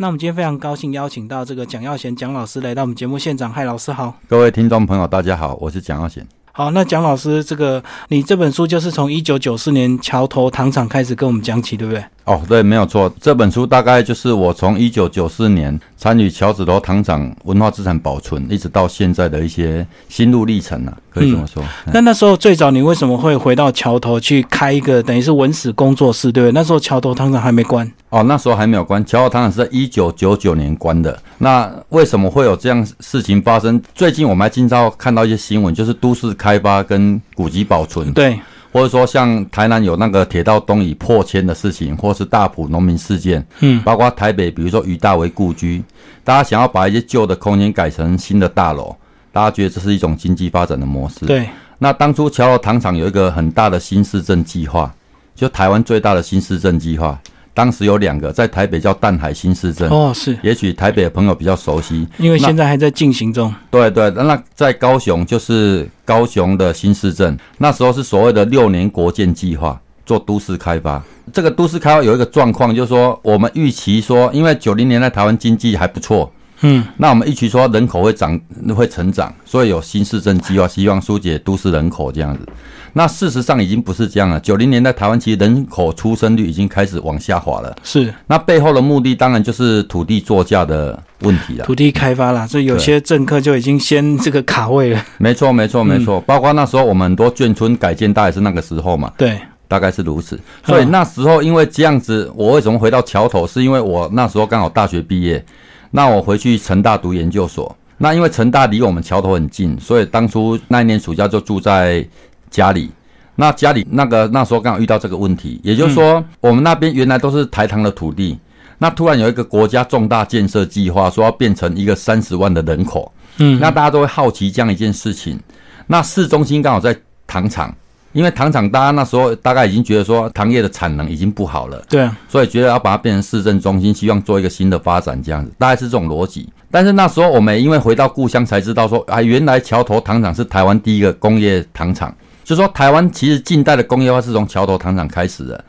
那我们今天非常高兴邀请到这个蒋耀贤蒋老师来到我们节目现场。嗨，老师好！各位听众朋友，大家好，我是蒋耀贤。好，那蒋老师，这个你这本书就是从一九九四年桥头糖厂开始跟我们讲起，对不对？哦，对，没有错。这本书大概就是我从一九九四年参与桥子头糖厂文化资产保存，一直到现在的一些心路历程啊，可以这么说。那那时候最早你为什么会回到桥头去开一个等于是文史工作室，对不对？那时候桥头糖厂还没关。哦，那时候还没有关。桥头糖厂是在一九九九年关的。那为什么会有这样事情发生？最近我们还经常看到一些新闻，就是都市开发跟古籍保存。对。或者说像台南有那个铁道东移破迁的事情，或是大埔农民事件，嗯，包括台北，比如说于大为故居，大家想要把一些旧的空间改成新的大楼，大家觉得这是一种经济发展的模式。对。那当初桥头糖厂有一个很大的新市镇计划，就台湾最大的新市镇计划。当时有两个，在台北叫淡海新市镇哦，是，也许台北的朋友比较熟悉，因为现在还在进行中。对对，那在高雄就是高雄的新市镇，那时候是所谓的六年国建计划，做都市开发。这个都市开发有一个状况，就是说我们预期说，因为九零年代台湾经济还不错。嗯，那我们预期说人口会长会成长，所以有新市镇计划，希望疏解都市人口这样子。那事实上已经不是这样了。九零年代台湾其实人口出生率已经开始往下滑了。是，那背后的目的当然就是土地作价的问题了。土地开发了，所以有些政客就已经先这个卡位了。没错，没错，没错。包括那时候我们很多眷村改建，大概是那个时候嘛。对，大概是如此。所以那时候因为这样子，我为什么回到桥头？是因为我那时候刚好大学毕业。那我回去成大读研究所，那因为成大离我们桥头很近，所以当初那一年暑假就住在家里。那家里那个那时候刚好遇到这个问题，也就是说，我们那边原来都是台糖的土地，那突然有一个国家重大建设计划，说要变成一个三十万的人口，嗯，那大家都会好奇这样一件事情。那市中心刚好在糖厂。因为糖厂，大家那时候大概已经觉得说糖业的产能已经不好了，对啊，所以觉得要把它变成市政中心，希望做一个新的发展这样子，大概是这种逻辑。但是那时候我们因为回到故乡才知道说，啊，原来桥头糖厂是台湾第一个工业糖厂，就说台湾其实近代的工业化是从桥头糖厂开始的。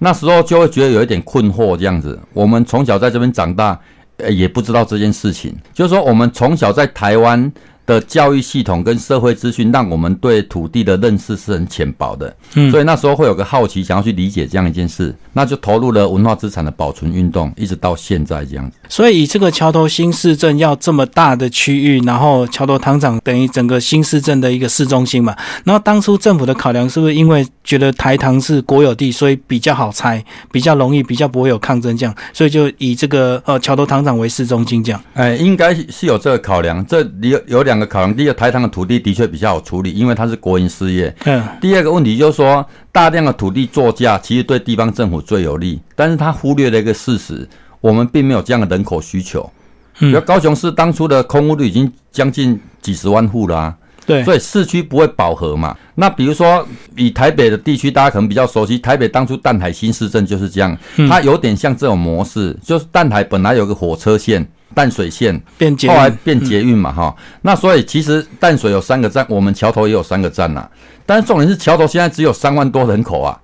那时候就会觉得有一点困惑这样子。我们从小在这边长大，呃，也不知道这件事情，就是说我们从小在台湾。的教育系统跟社会资讯，让我们对土地的认识是很浅薄的，嗯，所以那时候会有个好奇，想要去理解这样一件事，那就投入了文化资产的保存运动，一直到现在这样子。所以，以这个桥头新市镇要这么大的区域，然后桥头糖厂等于整个新市镇的一个市中心嘛。然后当初政府的考量是不是因为觉得台糖是国有地，所以比较好拆，比较容易，比较不会有抗争这样，所以就以这个呃桥头糖厂为市中心这样。哎，应该是有这个考量。这里有有两个考量：第一个，台糖的土地的确比较好处理，因为它是国营事业。嗯。第二个问题就是说，大量的土地作价其实对地方政府最有利，但是他忽略了一个事实。我们并没有这样的人口需求，比如高雄市当初的空屋率已经将近几十万户了，对，所以市区不会饱和嘛。那比如说以台北的地区，大家可能比较熟悉，台北当初淡海新市镇就是这样，它有点像这种模式，就是淡海本来有个火车线淡水线，后来变捷运嘛，哈。那所以其实淡水有三个站，我们桥头也有三个站呐。但是重点是桥头现在只有三万多人口啊。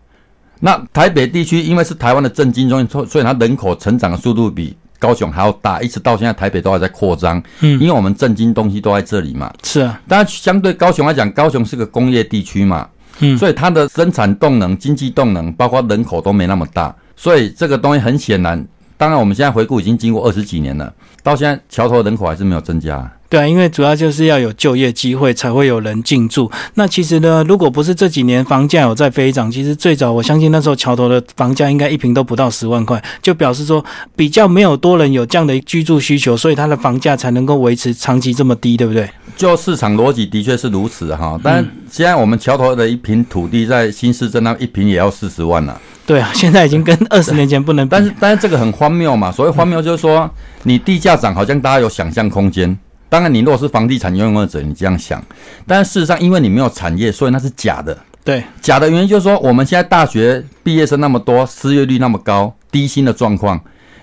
那台北地区因为是台湾的政经中心，所所以它人口成长的速度比高雄还要大，一直到现在台北都还在扩张。嗯，因为我们政经东西都在这里嘛。是啊，当然相对高雄来讲，高雄是个工业地区嘛。嗯，所以它的生产动能、经济动能，包括人口都没那么大，所以这个东西很显然。当然，我们现在回顾已经经过二十几年了，到现在桥头人口还是没有增加。对啊，因为主要就是要有就业机会，才会有人进驻。那其实呢，如果不是这几年房价有在飞涨，其实最早我相信那时候桥头的房价应该一平都不到十万块，就表示说比较没有多人有这样的居住需求，所以它的房价才能够维持长期这么低，对不对？就市场逻辑的确是如此哈，但现在我们桥头的一平土地在新市镇那一平也要四十万了。对啊，现在已经跟二十年前不能。但是但是这个很荒谬嘛，所谓荒谬就是说你地价涨，好像大家有想象空间。当然，你如果是房地产拥有者，你这样想，但是事实上，因为你没有产业，所以那是假的。对，假的原因就是说，我们现在大学毕业生那么多，失业率那么高，低薪的状况，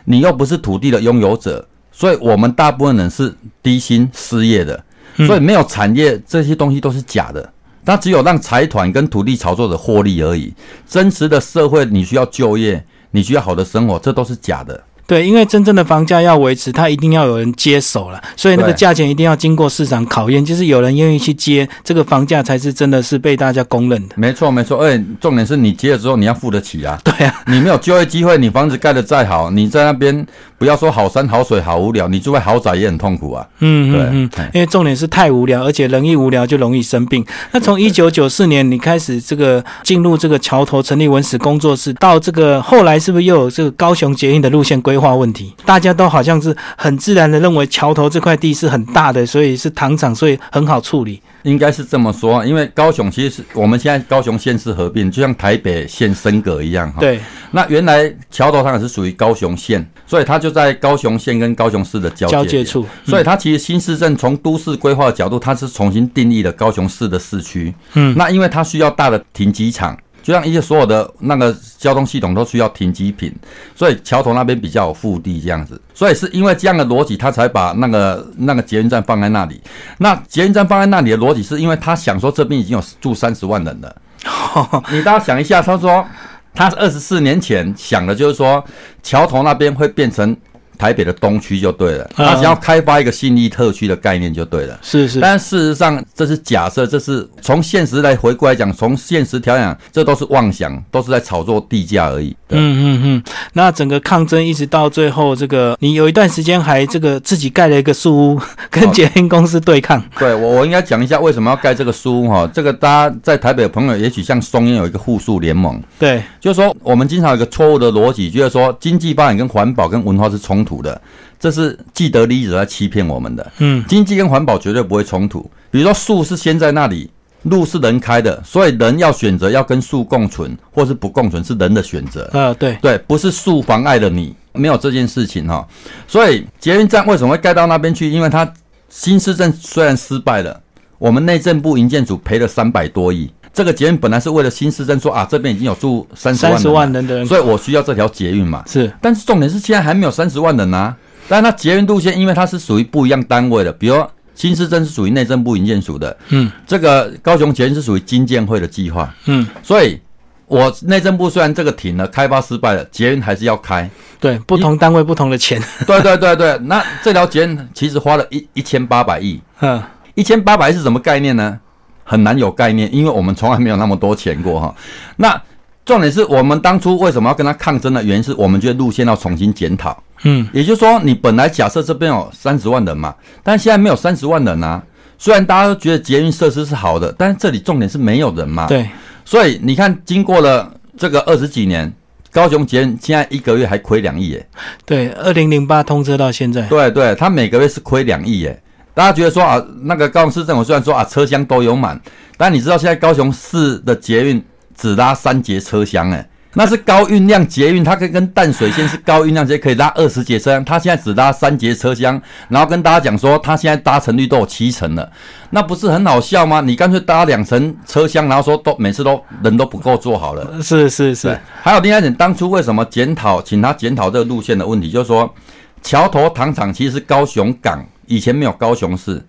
你又不是土地的拥有者，所以我们大部分人是低薪失业的，所以没有产业，这些东西都是假的。它只有让财团跟土地炒作者获利而已。真实的社会，你需要就业，你需要好的生活，这都是假的。对，因为真正的房价要维持，它一定要有人接手了，所以那个价钱一定要经过市场考验，就是有人愿意去接，这个房价才是真的是被大家公认的。没错没错，而且重点是你接了之后你要付得起啊。对啊，你没有就业机会，你房子盖得再好，你在那边不要说好山好水好无聊，你住在豪宅也很痛苦啊。嗯嗯嗯，哎因为重点是太无聊，而且人一无聊就容易生病。那从一九九四年你开始这个进入这个桥头成立文史工作室，到这个后来是不是又有这个高雄捷运的路线规划问题？大家都好像是很自然的认为桥头这块地是很大的，所以是糖厂，所以很好处理。应该是这么说，因为高雄其实是我们现在高雄县市合并，就像台北县升格一样哈。。对，那原来桥头上也是属于高雄县，所以它就在高雄县跟高雄市的交交界处，所以它其实新市镇从都市规划的角度，它是重新定义了高雄市的市区。嗯那因为它需要大的停机场，就像一些所有的那个交通系统都需要停机坪，所以桥头那边比较有腹地这样子。所以是因为这样的逻辑，他才把那个那个捷运站放在那里。那捷运站放在那里的逻辑，是因为他想说这边已经有住三十万人了。你大家想一下，他说他二十四年前想的就是说桥头那边会变成台北的东区就对了，嗯他只要开发一个信义特区的概念就对了。是是，但事实上，这是假设，这是从现实来回顾来讲，从现实条讲，这都是妄想，都是在炒作地价而已。嗯嗯嗯，那整个抗争一直到最后，这个你有一段时间还这个自己盖了一个树屋，跟哦捷运公司对抗。对我我应该讲一下为什么要盖这个书哈。这个大家在台北的朋友，也许像松烟有一个互助联盟，对，就是说我们经常有一个错误的逻辑，就是说经济发展跟环保跟文化是冲突的，这是既得利益者在欺骗我们的。嗯，经济跟环保绝对不会冲突。比如说树是先在那里，路是人开的，所以人要选择要跟树共存或是不共存，是人的选择。呃，对，对，不是树妨碍了你，没有这件事情哈。所以捷运站为什么会盖到那边去？因为它新市镇虽然失败了，我们内政部营建组赔了三百多亿。这个捷运本来是为了新市镇说啊，这边已经有住三十万人了，三十万人的人所以我需要这条捷运嘛。是，但是重点是现在还没有三十万人啊。但是它捷运路线，因为它是属于不一样单位的，比如新市镇是属于内政部营建署的，嗯这个高雄捷运是属于金建会的计划，嗯，所以我内政部虽然这个停了，开发失败了，捷运还是要开。对，不同单位不同的钱。对对对对，那这条捷运其实花了一一千八百亿，嗯，一千八百是什么概念呢？很难有概念，因为我们从来没有那么多钱过哈。那重点是我们当初为什么要跟他抗争的原因，是我们觉得路线要重新检讨。嗯，也就是说，你本来假设这边有三十万人嘛，但现在没有三十万人啊。虽然大家都觉得捷运设施是好的，但是这里重点是没有人嘛。。对，所以你看，经过了这个二十几年，高雄捷运现在一个月还亏两亿耶。对，二零零八通车到现在，对对，他每个月是亏两亿耶。大家觉得说啊，那个高雄市政府虽然说啊车厢都有满，但你知道现在高雄市的捷运只拉三节车厢，哎，那是高运量捷运，它可以跟淡水线是高运量捷可以拉二十节车厢，它现在只拉三节车厢，然后跟大家讲说它现在搭乘率都有七成了，那不是很好笑吗？你干脆搭两层车厢，然后说都每次都人都不够坐好了。是是是对，，还有另外一点，当初为什么检讨，请他检讨这个路线的问题，就是说，桥头糖厂其实是高雄港，以前没有高雄市，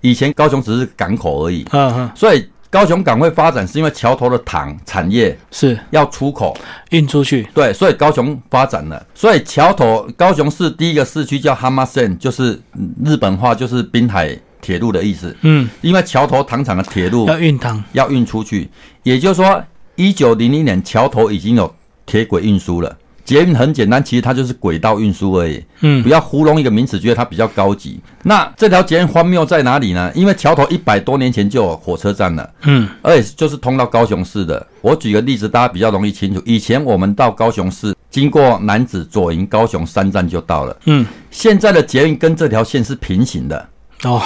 以前高雄只是港口而已，嗯嗯，所以高雄港会发展是因为桥头的糖产业是。要出口，运出去。对，所以高雄发展了，所以桥头高雄市第一个市区叫哈马县，就是嗯日本话就是滨海铁路的意思，嗯，因为桥头糖厂的铁路要运糖。要运出去，也就是说，一九零零年桥头已经有铁轨运输了。捷运很简单，其实它就是轨道运输而已，嗯不要糊弄一个名词，觉得它比较高级。那这条捷运荒谬在哪里呢？因为桥头一百多年前就有火车站了，嗯而且就是通到高雄市的。我举个例子，大家比较容易清楚。以前我们到高雄市，经过南子、左营、高雄三站就到了。嗯，现在的捷运跟这条线是平行的，哦，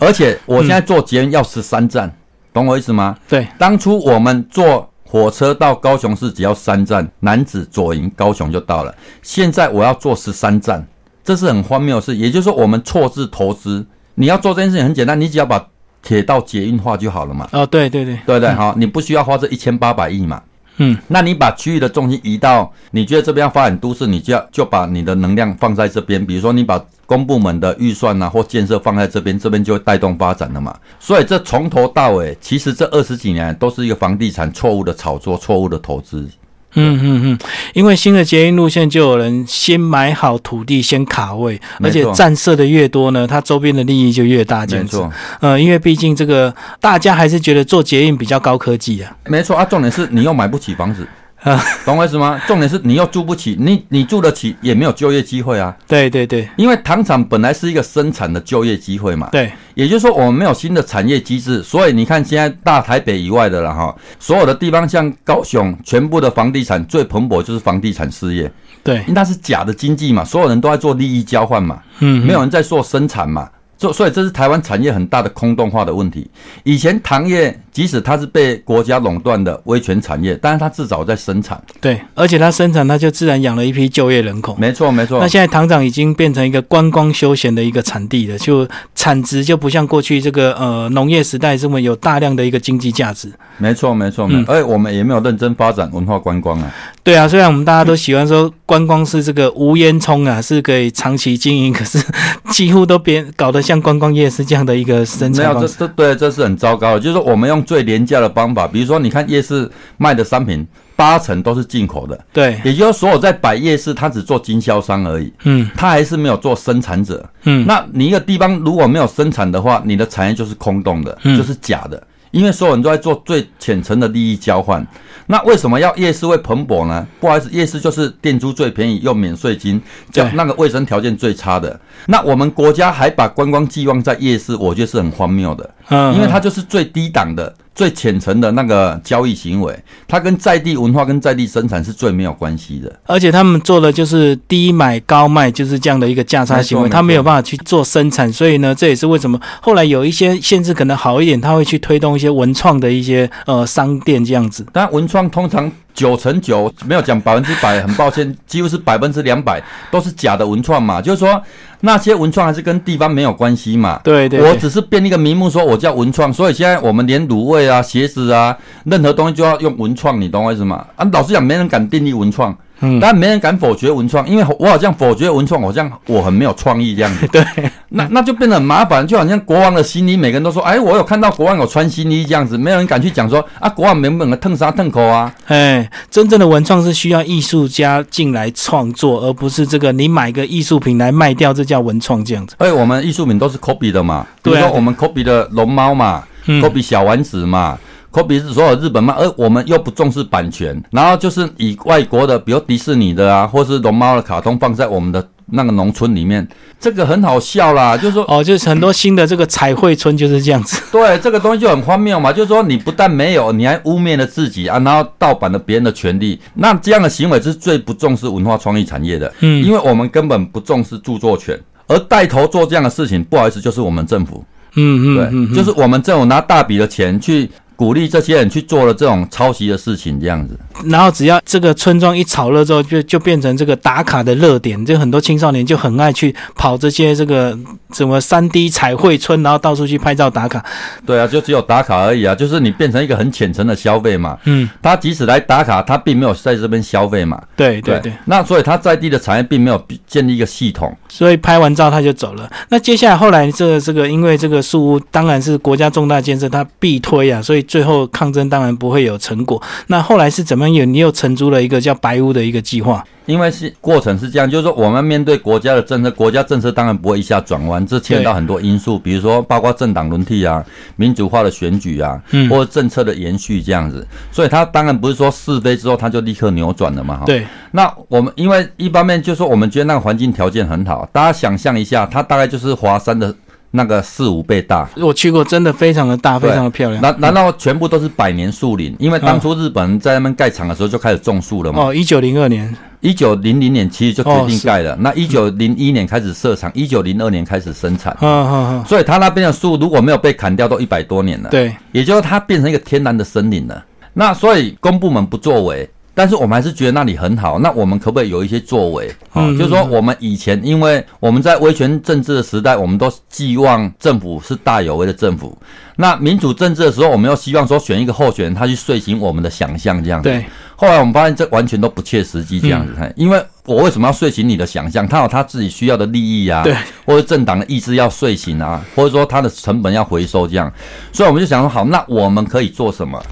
而且我现在坐捷运要十三站，懂我意思吗？对，当初我们坐火车到高雄市只要三站，南子、左营、高雄就到了。现在我要坐十三站，这是很荒谬的事。也就是说，我们错字投资，你要做这件事情很简单，你只要把铁道捷运化就好了嘛，哦，对对对，对不对？好，你不需要花这一千八百亿嘛。嗯，那你把区域的重心移到你觉得这边要发展都市，你就要就把你的能量放在这边。比如说，你把公部门的预算啊或建设放在这边，这边就会带动发展了嘛。所以这从头到尾，其实这二十几年都是一个房地产错误的炒作、错误的投资。嗯嗯嗯，因为新的捷运路线就有人先买好土地，先卡位，而且站设的越多呢，它周边的利益就越大。没错，呃，因为毕竟这个大家还是觉得做捷运比较高科技啊。没错啊，重点是你又买不起房子。懂我意思吗？重点是你又住不起，你你住得起也没有就业机会啊。对对对，因为糖厂本来是一个生产的就业机会嘛。对，也就是说我们没有新的产业机制，所以你看现在大台北以外的了哈，所有的地方像高雄，全部的房地产最蓬勃就是房地产事业。对，因为它是假的经济嘛，所有人都在做利益交换嘛。嗯，没有人在做生产嘛。所所以这是台湾产业很大的空洞化的问题。以前糖业即使它是被国家垄断的威权产业，但是它至少在生产。对，而且它生产，它就自然养了一批就业人口。没错，没错。那现在糖厂已经变成一个观光休闲的一个产地了，就产值就不像过去这个呃农业时代这么有大量的一个经济价值。没错，没错。嗯。而且我们也没有认真发展文化观光啊。对啊，虽然我们大家都喜欢说观光是这个无烟囱啊，是可以长期经营，可是几乎都变搞得像观光业是这样的一个生产没有，这这对，这是很糟糕的。就是说，我们用最廉价的方法，比如说，你看夜市卖的商品，八成都是进口的。对，也就是所有在摆夜市，他只做经销商而已。嗯，他还是没有做生产者。嗯，那你一个地方如果没有生产的话，你的产业就是空洞的，就是假的。因为所有人都在做最浅层的利益交换，那为什么要夜市会蓬勃呢？不好意思，夜市就是店租最便宜又免税金，叫那个卫生条件最差的。那我们国家还把观光寄望在夜市，我觉得是很荒谬的。嗯，因为它就是最低档的。最浅层的那个交易行为，它跟在地文化跟在地生产是最没有关系的。而且他们做的就是低买高卖，就是这样的一个价差行为，他没有办法去做生产。所以呢，这也是为什么后来有一些限制可能好一点，他会去推动一些文创的一些呃商店这样子。但文创通常。九成九没有讲百分之百，很抱歉，几乎是百分之两百都是假的文创嘛。就是说那些文创还是跟地方没有关系嘛。对对，我只是变一个名目，说我叫文创，所以现在我们连卤味啊、鞋子啊，任何东西就要用文创，你懂我意思吗？啊，老实讲，没人敢定义文创。嗯，但没人敢否决文创，因为我好像否决文创，好像我很没有创意这样子。对，那那就变得很麻烦，就好像国王的新衣，每个人都说，哎，我有看到国王有穿新衣这样子，没有人敢去讲说啊，国王原本的腾沙腾口啊。哎，真正的文创是需要艺术家进来创作，而不是这个你买个艺术品来卖掉，这叫文创这样子。哎，我们艺术品都是 copy 的嘛，比如说我们 copy 的龙猫嘛，copy 小丸子嘛。可比是所有日本漫，而我们又不重视版权，然后就是以外国的，比如迪士尼的啊，或是龙猫的卡通放在我们的那个农村里面，这个很好笑啦。就是说，哦，就是很多新的这个彩绘村就是这样子。对，这个东西就很荒谬嘛。就是说，你不但没有，你还污蔑了自己啊，然后盗版了别人的权利。那这样的行为是最不重视文化创意产业的。嗯，因为我们根本不重视著作权，而带头做这样的事情，不好意思，就是我们政府。嗯嗯，对，就是我们政府拿大笔的钱去。鼓励这些人去做了这种抄袭的事情，这样子。然后只要这个村庄一炒热之后，就就变成这个打卡的热点，就很多青少年就很爱去跑这些这个什么三 D 彩绘村，然后到处去拍照打卡。对啊，就只有打卡而已啊，就是你变成一个很浅层的消费嘛。嗯。他即使来打卡，他并没有在这边消费嘛。对对对。那所以他在地的产业并没有建立一个系统，所以拍完照他就走了。那接下来后来这个这个，因为这个树屋当然是国家重大建设，他必推啊，所以。最后抗争当然不会有成果。那后来是怎么有？你又承租了一个叫白屋的一个计划。因为是过程是这样，就是说我们面对国家的政策，国家政策当然不会一下转弯，这牵到很多因素，比如说包括政党轮替啊、民主化的选举啊，或者政策的延续这样子。所以它当然不是说是非之后它就立刻扭转了嘛。哈对。那我们因为一方面就是说我们觉得那个环境条件很好，大家想象一下，它大概就是华山的。那个四五倍大，我去过，真的非常的大，非常的漂亮。难难道全部都是百年树林？因为当初日本人在那边盖厂的时候就开始种树了嘛。哦，一九零二年，一九零零年其实就决定盖了。那一九零一年开始设厂，一九零二年开始生产。嗯嗯嗯。所以它那边的树如果没有被砍掉，都一百多年了。对，也就是它变成一个天然的森林了。那所以公部门不作为。但是我们还是觉得那里很好，那我们可不可以有一些作为？啊，就是说我们以前因为我们在威权政治的时代，我们都寄望政府是大有为的政府。那民主政治的时候，我们又希望说选一个候选人，他去遂行我们的想象这样子。对。后来我们发现这完全都不切实际这样子。因为我为什么要遂行你的想象？他有他自己需要的利益啊，对，或者政党的意志要遂行啊，或者说他的成本要回收这样。所以我们就想说，好，那我们可以做什么？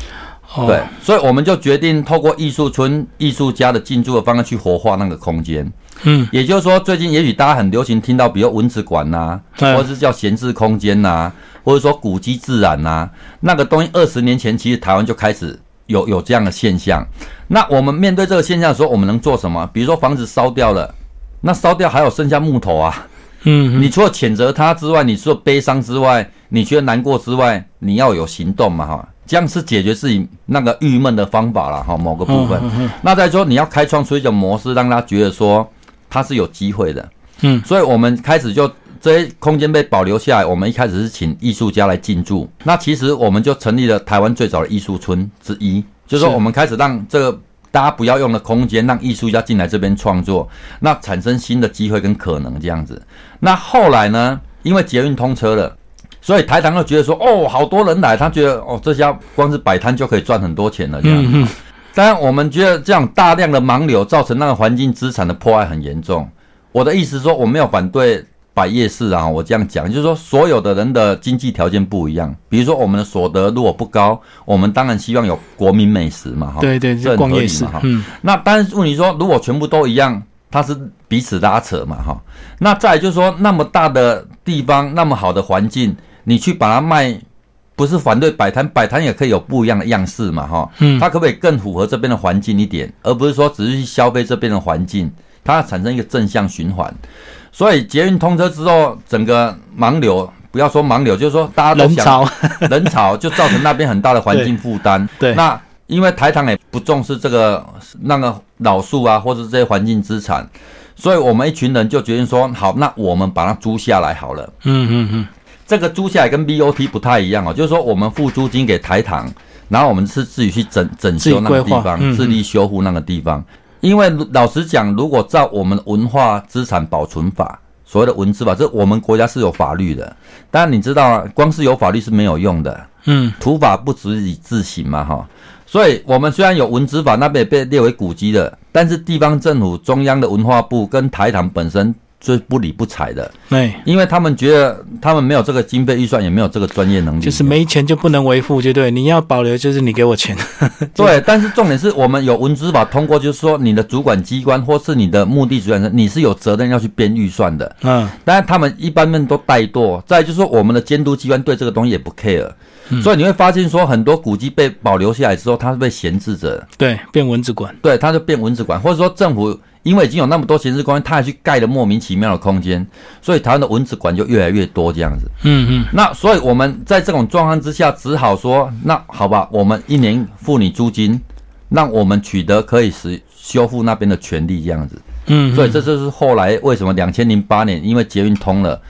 哦对，所以我们就决定透过艺术村艺术家的进驻的方式去活化那个空间。嗯，也就是说，最近也许大家很流行听到，比如文字馆呐、对或者是叫闲置空间呐、或者说古迹自然呐、那个东西，二十年前其实台湾就开始有有这样的现象。那我们面对这个现象的时候，我们能做什么？比如说房子烧掉了，那烧掉还有剩下木头啊，嗯，你除了谴责他之外，你除了悲伤之外，你觉得难过之外，你要有行动嘛哈，这样是解决自己那个郁闷的方法了哈，某个部分。那再说你要开创出一种模式，让他觉得说他是有机会的。嗯，所以我们开始就这些空间被保留下来，我们一开始是请艺术家来进驻。那其实我们就成立了台湾最早的艺术村之一，就是说我们开始让这个。大家不要用的空间，让艺术家进来这边创作，那产生新的机会跟可能这样子。那后来呢？因为捷运通车了，所以台糖就觉得说，哦，好多人来，他觉得哦，这家光是摆摊就可以赚很多钱了这样。当然，我们觉得这样大量的盲流造成那个环境资产的破坏很严重。我的意思是说，我没有反对摆夜市啊，我这样讲，就是说所有的人的经济条件不一样。比如说，我们的所得如果不高，我们当然希望有国民美食嘛，哈。对对，就这很逛夜市合理嘛哈。嗯，那但是问题说，如果全部都一样，它是彼此拉扯嘛，哈。那再来就是说，那么大的地方，那么好的环境，你去把它卖，不是反对摆摊，摆摊也可以有不一样的样式嘛，哈。嗯它可不可以更符合这边的环境一点，而不是说只是去消费这边的环境，它产生一个正向循环。所以捷运通车之后，整个盲流。不要说盲流，就是说大家都想人潮，就造成那边很大的环境负担。对那因为台糖也不重视这个那个老树啊，或者这些环境资产，所以我们一群人就决定说，好，那我们把它租下来好了。嗯嗯嗯，这个租下来跟 BOT 不太一样哦，就是说我们付租金给台糖，然后我们是自己去整整修那个地方，嗯自力修复那个地方。因为老实讲，如果照我们文化资产保存法，所谓的文字法，这我们国家是有法律的。当然你知道啊，光是有法律是没有用的。嗯，土法不足以自行嘛，哈。所以，我们虽然有文字法，那边也被列为古迹的，但是地方政府、中央的文化部跟台糖本身就是不理不睬的，对，因为他们觉得他们没有这个经费预算，也没有这个专业能力，就是没钱就不能维护，就对，你要保留就是你给我钱，对。但是重点是我们有文字法通过，就是说你的主管机关或是你的目的主管人，你是有责任要去编预算的。嗯，但是，他们一般们都怠惰。再就是说，我们的监督机关对这个东西也不 care，、所以你会发现说，很多古迹被保留下来之后，它是被闲置着，对，变文字馆，对，它就变文字馆，或者说政府因为已经有那么多闲置空间，他还去盖了莫名其妙的空间，所以台湾的蚊子馆就越来越多这样子。嗯嗯，那所以我们在这种状况之下，只好说，那好吧，我们一年付你租金，让我们取得可以使修复那边的权利这样子。嗯，所以这就是后来为什么两千零八年因为捷运通了，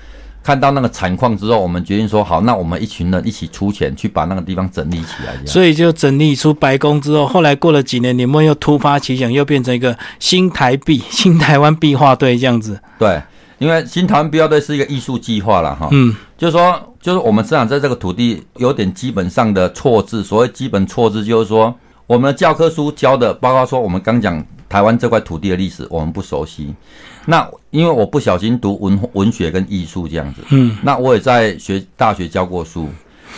看到那个惨况之后，我们决定说好，那我们一群人一起出钱去把那个地方整理起来。所以就整理出白宫之后，后来过了几年，你们又突发奇想，又变成一个新台币、新台湾壁画队这样子。对，因为新台湾必要队是一个艺术计划了哈，嗯，就是说，就是我们生长在这个土地有点基本上的错字，所谓基本错字就是说，我们的教科书教的，包括说我们刚讲台湾这块土地的历史，我们不熟悉。那因为我不小心读文文学跟艺术这样子，嗯，那我也在学大学教过书，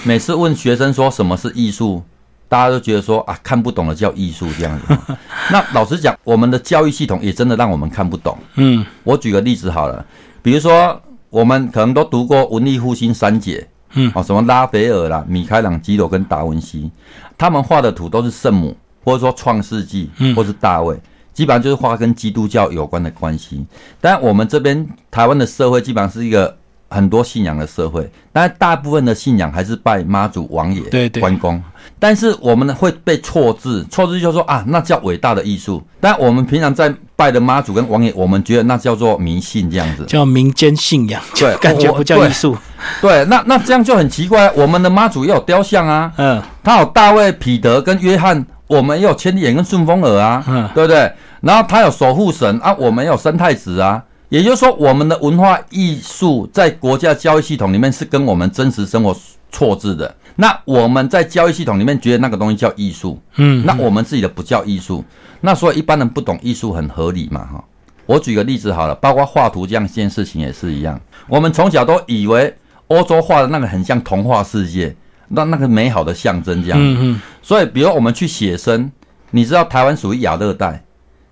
每次问学生说什么是艺术，大家都觉得说啊看不懂的叫艺术这样子。那老实讲，我们的教育系统也真的让我们看不懂。嗯，我举个例子好了，比如说我们可能都读过文艺复兴三杰，嗯哦，什么拉斐尔啦、米开朗基罗跟达文西，他们画的图都是圣母，或者说创世纪，或是大卫。基本上就是画跟基督教有关的关系，但我们这边台湾的社会基本上是一个很多信仰的社会，但大部分的信仰还是拜妈祖、王爷、对对关公。但是我们会被错字，错字就说啊，那叫伟大的艺术。但我们平常在拜的妈祖跟王爷，我们觉得那叫做迷信这样子。叫民间信仰，对 感觉不叫艺术。对，那那这样就很奇怪。我们的妈祖也有雕像啊，嗯，他有大卫、彼得跟约翰，我们也有千里眼跟顺风耳啊，嗯对不对？然后他有守护神啊，我们有生态值啊。也就是说，我们的文化艺术在国家教育系统里面是跟我们真实生活错字的。那我们在教育系统里面觉得那个东西叫艺术，嗯，那我们自己的不叫艺术。那所以一般人不懂艺术很合理嘛，哈。我举个例子好了，包括画图这样一件事情也是一样。我们从小都以为欧洲画的那个很像童话世界，那那个美好的象征这样。嗯嗯，所以，比如我们去写生，你知道台湾属于亚热带，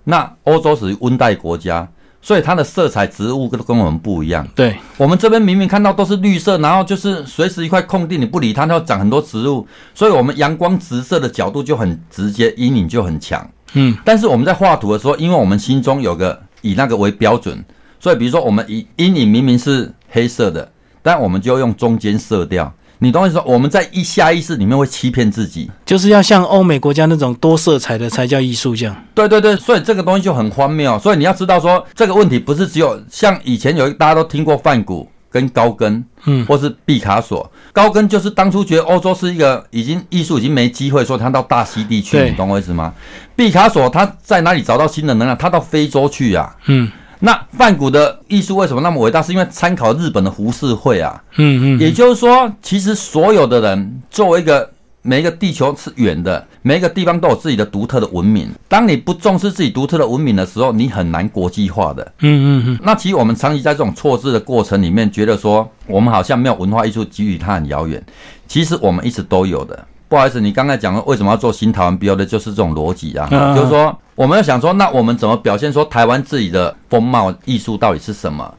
那欧洲属于温带国家，所以它的色彩植物跟跟我们不一样。对，我们这边明明看到都是绿色，然后就是随时一块空地，你不理它，它要长很多植物，所以我们阳光直射的角度就很直接，阴影就很强。嗯，但是我们在画图的时候，因为我们心中有个以那个为标准，所以比如说我们以阴影明明是黑色的，但我们就用中间色调。你懂我意思说？我们在一下意识里面会欺骗自己，就是要像欧美国家那种多色彩的才叫艺术，这样。对对对，所以这个东西就很荒谬。所以你要知道说，这个问题不是只有像以前有大家都听过梵谷跟高更，嗯，或是毕卡索。高更就是当初觉得欧洲是一个已经艺术已经没机会，说他到大溪地去，你懂我意思吗？毕卡索他在哪里找到新的能量？他到非洲去啊。嗯那梵谷的艺术为什么那么伟大？是因为参考日本的胡适会啊。嗯嗯，也就是说，其实所有的人作为一个每一个地球是远的，每一个地方都有自己的独特的文明。当你不重视自己独特的文明的时候，你很难国际化的。嗯嗯嗯，那其实我们长期在这种错置的过程里面，觉得说我们好像没有文化艺术，给予它很遥远。其实我们一直都有的。不好意思，你刚才讲了为什么要做新台湾标的，就是这种逻辑啊，嗯就是说我们要想说，那我们怎么表现说台湾自己的风貌艺术到底是什么？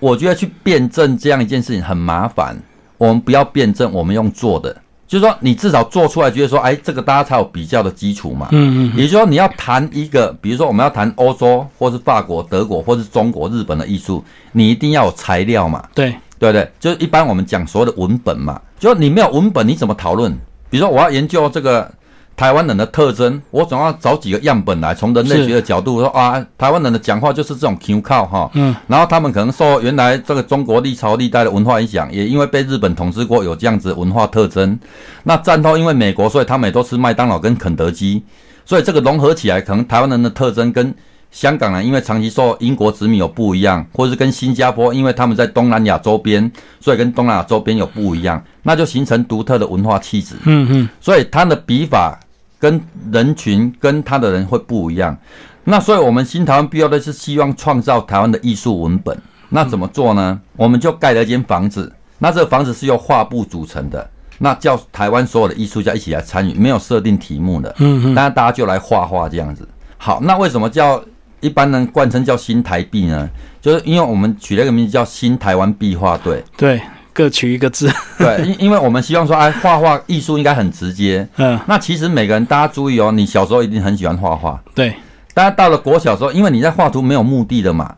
我觉得去辩证这样一件事情很麻烦，我们不要辩证，我们用做的，就是说你至少做出来，觉得说，哎，这个大家才有比较的基础嘛。嗯嗯也就是说，你要谈一个，比如说我们要谈欧洲，或是法国、德国，或是中国、日本的艺术，你一定要有材料嘛，对，对不对？就是一般我们讲所谓的文本嘛，就是你没有文本，你怎么讨论？比如说我要研究这个台湾人的特征，我总要找几个样本来，从人类学的角度说啊，台湾人的讲话就是这种 Q 靠哈，嗯，然后他们可能受原来这个中国历朝历代的文化影响，也因为被日本统治过，有这样子文化特征。那战后因为美国，所以他们也都吃麦当劳跟肯德基，所以这个融合起来，可能台湾人的特征跟香港人因为长期受英国殖民有不一样，或者是跟新加坡，因为他们在东南亚周边，所以跟东南亚周边有不一样，那就形成独特的文化气质。嗯嗯所以他的笔法跟人群跟他的人会不一样。那所以我们新台湾必要的是希望创造台湾的艺术文本。那怎么做呢？我们就盖了一间房子，那这个房子是由画布组成的，那叫台湾所有的艺术家一起来参与，没有设定题目的，嗯嗯，当然大家就来画画这样子。好，那为什么叫一般人冠称叫新台币呢？就是因为我们取了一个名字叫新台湾壁画队。对，各取一个字。对，因因为我们希望说，哎，画画艺术应该很直接。嗯，那其实每个人，大家注意哦，你小时候一定很喜欢画画，对，大家到了国小时候，因为你在画图没有目的的嘛。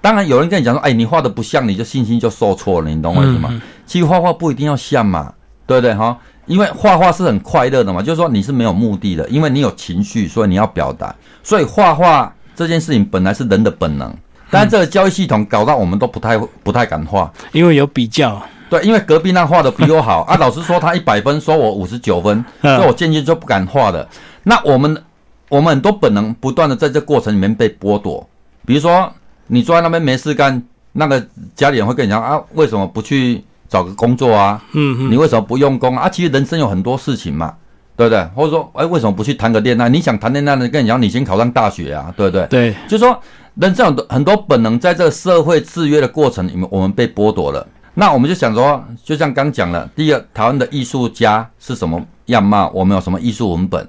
当然有人跟你讲说，哎，你画的不像，你就信心就受挫了，你懂我意思吗？嗯其实画画不一定要像嘛，对不对哈？因为画画是很快乐的嘛，就是说你是没有目的的，因为你有情绪，所以你要表达。所以画画这件事情本来是人的本能，但是这个交易系统搞到我们都不太不太敢画。因为有比较。对，因为隔壁那画的比我好 啊，老师说他一百分，说我五十九分，嗯所以我渐渐就不敢画了。那我们我们很多本能不断的在这过程里面被剥夺，比如说你坐在那边没事干，那个家里人会跟你讲啊，为什么不去找个工作啊？嗯嗯，你为什么不用功啊？其实人生有很多事情嘛，对不对？或者说，哎，为什么不去谈个恋爱？你想谈恋爱的，跟你讲，你先考上大学啊，对不对？对，就说人生很多很多本能，在这个社会制约的过程里面，我们被剥夺了。那我们就想说，就像刚讲了，第一个，台湾的艺术家是什么样貌？我们有什么艺术文本？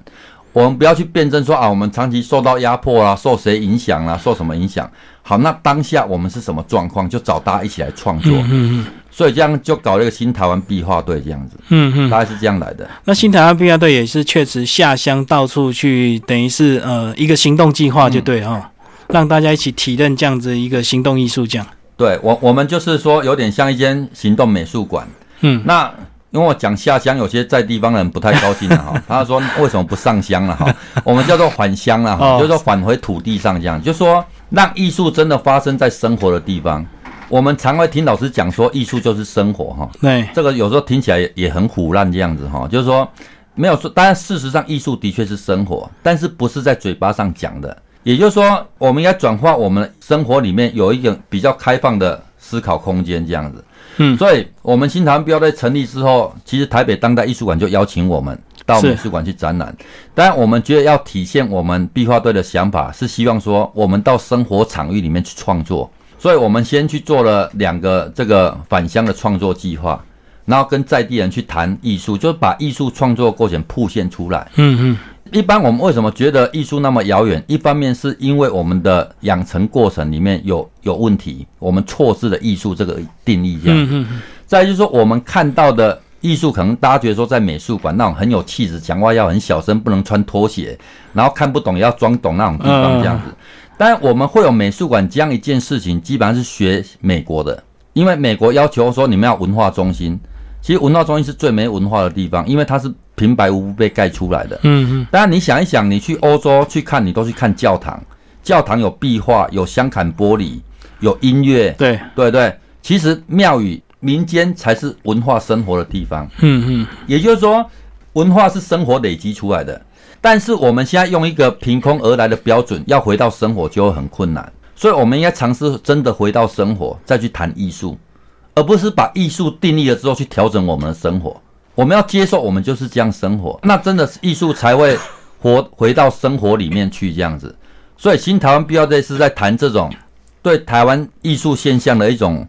我们不要去辩证说啊，我们长期受到压迫啦，受谁影响啦，受什么影响？好，那当下我们是什么状况？就找大家一起来创作。嗯嗯所以这样就搞了一个新台湾壁画队这样子，嗯嗯。大概是这样来的。那新台湾壁画队也是确实下乡到处去，等于是呃一个行动计划就对哈、让大家一起体认这样子一个行动艺术这样。对我，我们就是说有点像一间行动美术馆。嗯，那因为我讲下乡，有些在地方人不太高兴了哈。他说为什么不上乡了哈？我们叫做返乡了哈，哦就是说返回土地上这样，就是说让艺术真的发生在生活的地方。我们常会听老师讲说，艺术就是生活哈。对，这个有时候听起来也也很腐烂这样子哈，就是说没有说，当然事实上艺术的确是生活，但是不是在嘴巴上讲的。也就是说，我们应该转化我们生活里面有一个比较开放的思考空间这样子。嗯所以我们新台湾标在成立之后，其实台北当代艺术馆就邀请我们到美术馆去展览。当然，我们觉得要体现我们壁画队的想法，是希望说我们到生活场域里面去创作。所以我们先去做了两个这个返乡的创作计划。然后跟在地人去谈艺术，就是把艺术创作过程铺现出来。嗯嗯一般我们为什么觉得艺术那么遥远？一方面是因为我们的养成过程里面有有问题，我们错失了艺术这个定义这样。嗯嗯嗯，再就是说，我们看到的艺术，可能大家觉得说在美术馆那种很有气质，讲话要很小声，不能穿拖鞋，然后看不懂也要装懂那种地方这样子。但我们会有美术馆这样一件事情，基本上是学美国的，因为美国要求说你们要文化中心。其实文化中心是最没文化的地方，因为它是平白无故被盖出来的。嗯嗯，当然，你想一想，你去欧洲去看，你都去看教堂，教堂有壁画，有镶嵌玻璃，有音乐，对，对对。其实庙宇民间才是文化生活的地方，嗯嗯也就是说，文化是生活累积出来的。但是我们现在用一个凭空而来的标准，要回到生活就会很困难。所以，我们应该尝试真的回到生活，再去谈艺术，而不是把艺术定义了之后去调整我们的生活。我们要接受，我们就是这样生活，那真的是艺术才会 活回到生活里面去这样子。所以，新台湾必要在是在谈这种对台湾艺术现象的一种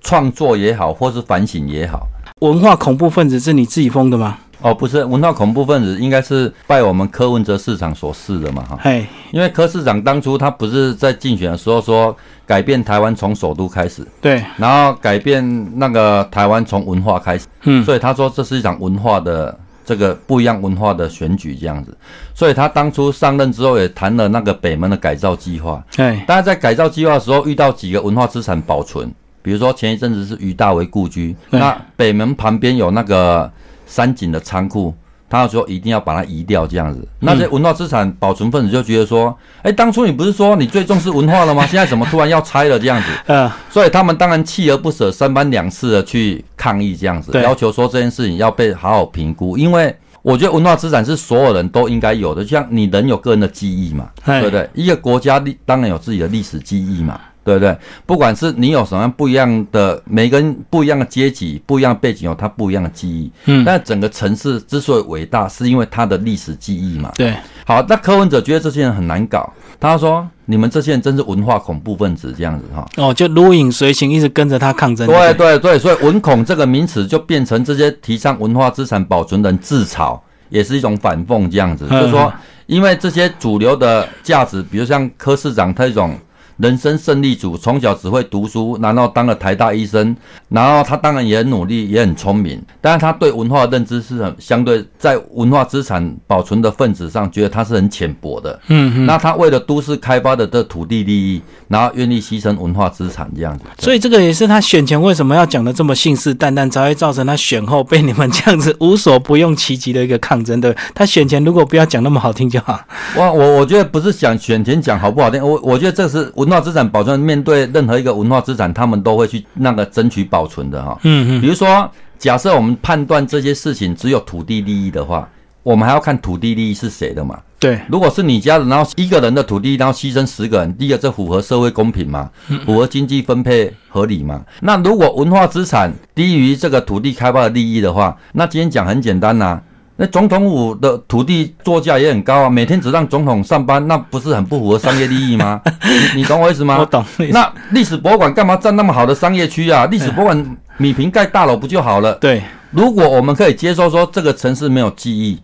创作也好，或是反省也好。文化恐怖分子是你自己封的吗？哦，不是，文化恐怖分子应该是拜我们柯文哲市长所赐的嘛，哈。嘿，因为柯市长当初他不是在竞选的时候说改变台湾从首都开始，对，然后改变那个台湾从文化开始，嗯。所以他说这是一场文化的这个不一样文化的选举这样子，所以他当初上任之后也谈了那个北门的改造计划，哎，但是在改造计划的时候遇到几个文化资产保存，比如说前一阵子是于大为故居，那北门旁边有那个山景的仓库，他说一定要把它移掉这样子。那些文化资产保存分子就觉得说，哎、当初你不是说你最重视文化了吗？现在怎么突然要拆了这样子？呃，所以他们当然锲而不舍，三番两次的去抗议这样子，要求说这件事情要被好好评估，因为。我觉得文化资产是所有人都应该有的，就像你人有个人的记忆嘛，哎对不对？一个国家历当然有自己的历史记忆嘛，对不对？不管是你有什么样不一样的，每个人不一样的阶级、不一样的背景，有他不一样的记忆。嗯但整个城市之所以伟大，是因为它的历史记忆嘛。对，好，那柯文哲觉得这些人很难搞，他说你们这些人真是文化恐怖分子这样子哈。哦，就如影随形，一直跟着他抗争。对不对，对对，所以文恐这个名词就变成这些提倡文化资产保存的人自嘲，也是一种反讽这样子。嗯就是说，因为这些主流的价值，比如像柯市长他这种人生胜利组，从小只会读书，然后当了台大医生，然后他当然也很努力，也很聪明，但是他对文化的认知是很相对在文化资产保存的份子上，觉得他是很浅薄的。嗯嗯。那他为了都市开发的这土地利益，然后愿意牺牲文化资产这样子。所以这个也是他选前为什么要讲的这么信誓旦旦，才会造成他选后被你们这样子无所不用其极的一个抗争，对？他选前如果不要讲那么好听就好。我我我觉得不是想选前讲好不好听，我我觉得这是文化资产保存，面对任何一个文化资产，他们都会去那个争取保存的哈。嗯嗯比如说，假设我们判断这些事情只有土地利益的话，我们还要看土地利益是谁的嘛。对，如果是你家的，然后一个人的土地，然后牺牲十个人，第一个这符合社会公平嘛？符合经济分配合理嘛？那如果文化资产低于这个土地开发的利益的话，那今天讲很简单呐、那总统府的土地作价也很高啊，每天只让总统上班，那不是很不符合商业利益吗？你你懂我意思吗？我懂。那历史博物馆干嘛占那么好的商业区啊？历史博物馆米平盖大楼不就好了？对，如果我们可以接受说这个城市没有记忆，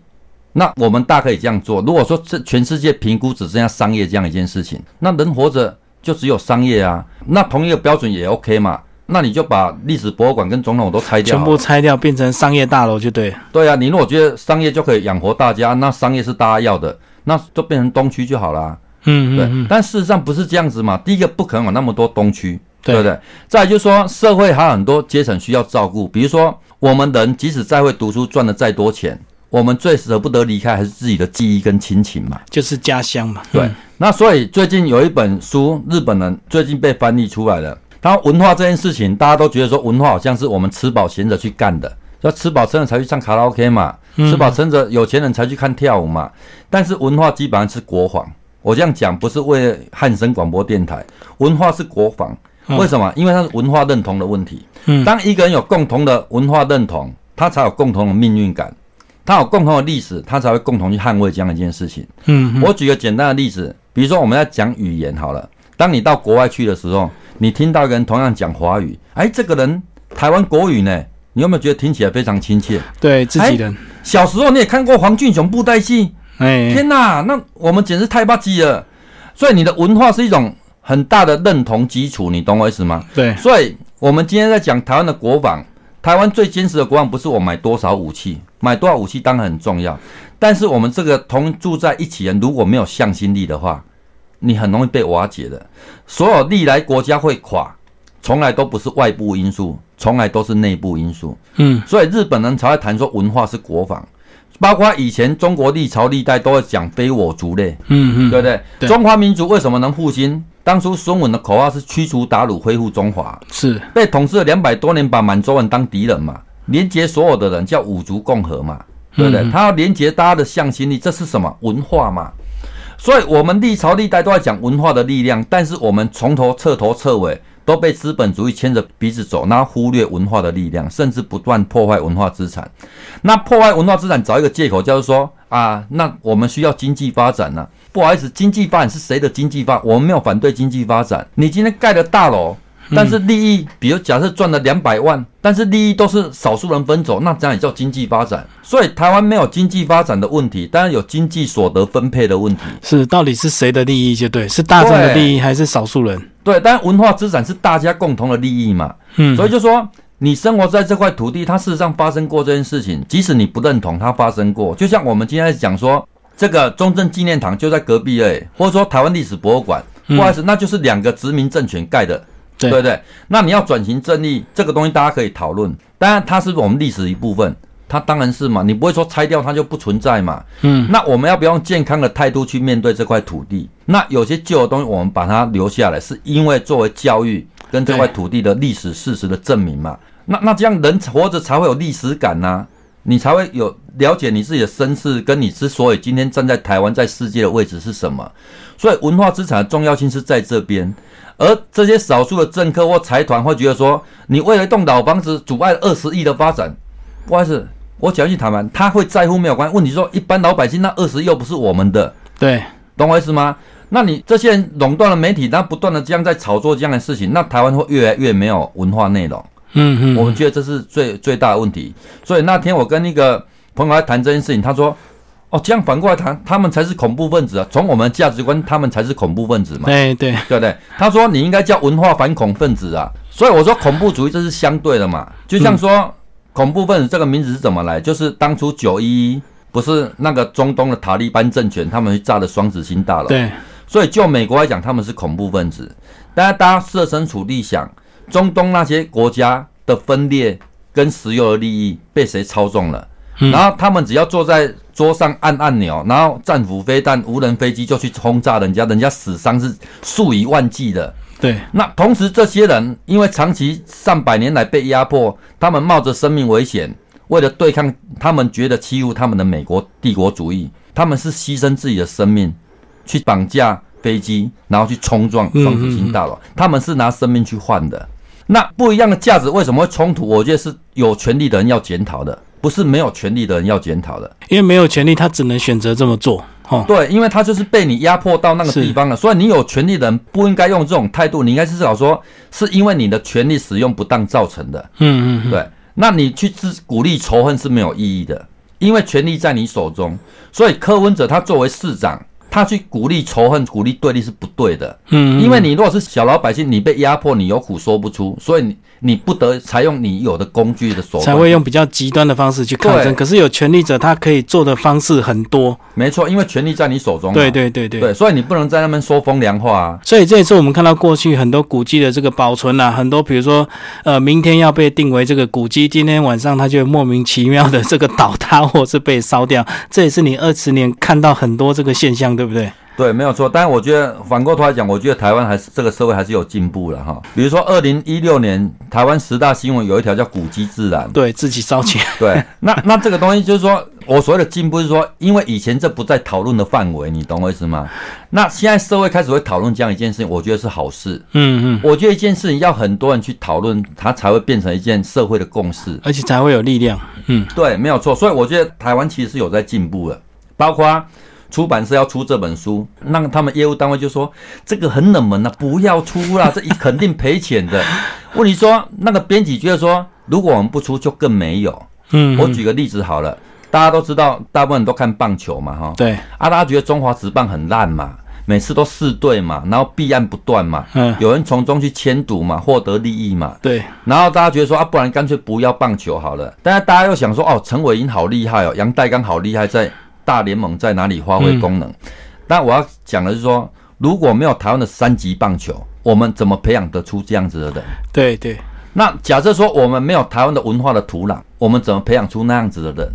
那我们大可以这样做。如果说这全世界评估只剩下商业这样一件事情，那人活着就只有商业啊，那同一个标准也 OK 嘛？那你就把历史博物馆跟总统都拆掉全，部拆掉变成商业大楼就对了。对啊。你如果觉得商业就可以养活大家，那商业是大家要的，那就变成东区就好啦。对，嗯嗯嗯，但事实上不是这样子嘛。第一个不可能有那么多东区，对对不对？再来就是说，社会还有很多阶层需要照顾，比如说我们人即使再会读书，赚的再多钱，我们最舍不得离开还是自己的记忆跟亲情嘛。就是家乡嘛。对，嗯那所以最近有一本书，日本人最近被翻译出来了。他文化这件事情，大家都觉得说文化好像是我们吃饱闲着去干的，要吃饱撑着才去唱卡拉 OK 嘛，嗯吃饱撑着有钱人才去看跳舞嘛。但是文化基本上是国防，我这样讲不是为了汉声广播电台，文化是国防。嗯为什么？因为它是文化认同的问题。嗯当一个人有共同的文化认同，他才有共同的命运感，他有共同的历史，他才会共同去捍卫这样一件事情。嗯嗯，我举个简单的例子，比如说我们在讲语言好了，当你到国外去的时候，你听到一个人同样讲华语，哎，这个人台湾国语呢，你有没有觉得听起来非常亲切？对自己人，小时候你也看过黄俊雄布袋戏，哎，天哪，那我们简直太霸气了。所以你的文化是一种很大的认同基础，你懂我意思吗？对，所以我们今天在讲台湾的国防，台湾最坚实的国防不是我买多少武器，买多少武器当然很重要，但是我们这个同住在一起人如果没有向心力的话，你很容易被瓦解的。所有历来国家会垮，从来都不是外部因素，从来都是内部因素。嗯，所以日本人才会谈说文化是国防，包括以前中国历朝历代都会讲非我族类，嗯嗯，对不对？对中华民族为什么能复兴？当初孙文的口号是驱除鞑虏，恢复中华。是，被统治了两百多年，把满洲人当敌人嘛，连接所有的人叫五族共和嘛，对不对？嗯他要连接大家的向心力，这是什么文化嘛？所以，我们历朝历代都在讲文化的力量，但是我们从头彻头彻尾都被资本主义牵着鼻子走，那忽略文化的力量，甚至不断破坏文化资产。那破坏文化资产，找一个借口，就是说啊，那我们需要经济发展呢、不好意思，经济发展是谁的经济发？我们没有反对经济发展。你今天盖的大楼，但是利益，比如假设赚了两百万，但是利益都是少数人分走，那这样也叫经济发展。所以台湾没有经济发展的问题，当然有经济所得分配的问题。是，到底是谁的利益就对，是大众的利益还是少数人？对，但文化资产是大家共同的利益嘛。嗯，所以就说你生活在这块土地，它事实上发生过这件事情，即使你不认同它发生过，就像我们今天在讲说，这个中正纪念堂就在隔壁而已，或者说台湾历史博物馆，不好意思，那就是两个殖民政权盖的，对对不对？那你要转型正义，这个东西大家可以讨论，当然它是我们历史一部分。它当然是嘛，你不会说拆掉它就不存在嘛。嗯，那我们要不要用健康的态度去面对这块土地？那有些旧的东西我们把它留下来，是因为作为教育跟这块土地的历史事实的证明嘛。那那这样人活着才会有历史感呐、你才会有了解你自己的身世，跟你之所以今天站在台湾在世界的位置是什么。所以文化资产的重要性是在这边，而这些少数的政客或财团会觉得说，你为了一栋老房子阻碍二十亿的发展，不好意思，我讲句坦白，他会在乎没有关系。问题说一般老百姓那二十亿又不是我们的，对，懂我意思吗？那你这些人垄断了媒体，那不断的这样在炒作这样的事情，那台湾会越来越没有文化内容。嗯嗯，我们觉得这是最最大的问题。所以那天我跟那个朋友在谈这件事情，他说：“哦，这样反过来谈，他们才是恐怖分子啊！从我们的价值观，他们才是恐怖分子嘛，对对，对不对？”他说：“你应该叫文化反恐分子啊！”所以我说恐怖主义这是相对的嘛，就像说、恐怖分子这个名字是怎么来，就是当初九一一不是那个中东的塔利班政权他们去炸的双子星大楼，对，所以就美国来讲，他们是恐怖分子。但是大家设身处地想，中东那些国家的分裂跟石油的利益被谁操纵了？嗯然后他们只要坐在桌上按按钮，然后战斧飞弹、无人飞机就去轰炸人家，人家死伤是数以万计的。对，那同时，这些人因为长期上百年来被压迫，他们冒着生命危险，为了对抗他们觉得欺负他们的美国帝国主义，他们是牺牲自己的生命去绑架飞机，然后去冲撞双子星大楼，他们是拿生命去换的。那不一样的价值为什么会冲突？我觉得是有权利的人要检讨的，不是没有权利的人要检讨的。因为没有权利，他只能选择这么做。哦，对，因为他就是被你压迫到那个地方了，所以你有权利的人不应该用这种态度，你应该是思考说，是因为你的权利使用不当造成的。嗯嗯嗯，对，那你去自鼓励仇恨是没有意义的，因为权力在你手中，所以柯文哲他作为市长，他去鼓励仇恨、鼓励对立是不对的。嗯，嗯因为你如果是小老百姓，你被压迫，你有苦说不出，所以你你不得采用你有的工具的手段，才会用比较极端的方式去抗争。可是有权利者，他可以做的方式很多。没错，因为权力在你手中嘛。对对对对。对，所以你不能在那边说风凉话啊。所以这一次我们看到过去很多古迹的这个保存啊，很多比如说呃，明天要被定为这个古迹，今天晚上它就莫名其妙的这个倒塌或是被烧掉，这也是你二十年看到很多这个现象，对不对？对，没有错。但是我觉得反过头来讲，我觉得台湾还是这个社会还是有进步了哈。比如说，二零一六年台湾十大新闻有一条叫“古迹自然”，对自己烧钱，对，那那这个东西就是说，我所谓的进步是说，因为以前这不在讨论的范围，你懂我意思吗？那现在社会开始会讨论这样一件事情，我觉得是好事。嗯嗯，我觉得一件事情要很多人去讨论，它才会变成一件社会的共识。而且才会有力量。嗯，对，没有错。所以我觉得台湾其实是有在进步的，包括出版社要出这本书，那他们业务单位就说这个很冷门啊，不要出啦，这一肯定赔钱的。问题说那个编辑觉得说如果我们不出，就更没有。嗯，我举个例子好了，大家都知道，大部分人都看棒球嘛，哈。对，啊，大家觉得中华职棒很烂嘛，每次都四队嘛，然后弊案不断嘛，嗯，有人从中去牵赌嘛，获得利益嘛，对，然后大家觉得说啊，不然干脆不要棒球好了。但是大家又想说，哦，陈伟英好厉害哦，杨代刚好厉害，在大联盟在哪里发挥功能？那我要讲的是说，如果没有台湾的三级棒球，我们怎么培养得出这样子的人？对对，那假设说我们没有台湾的文化的土壤，我们怎么培养出那样子的人？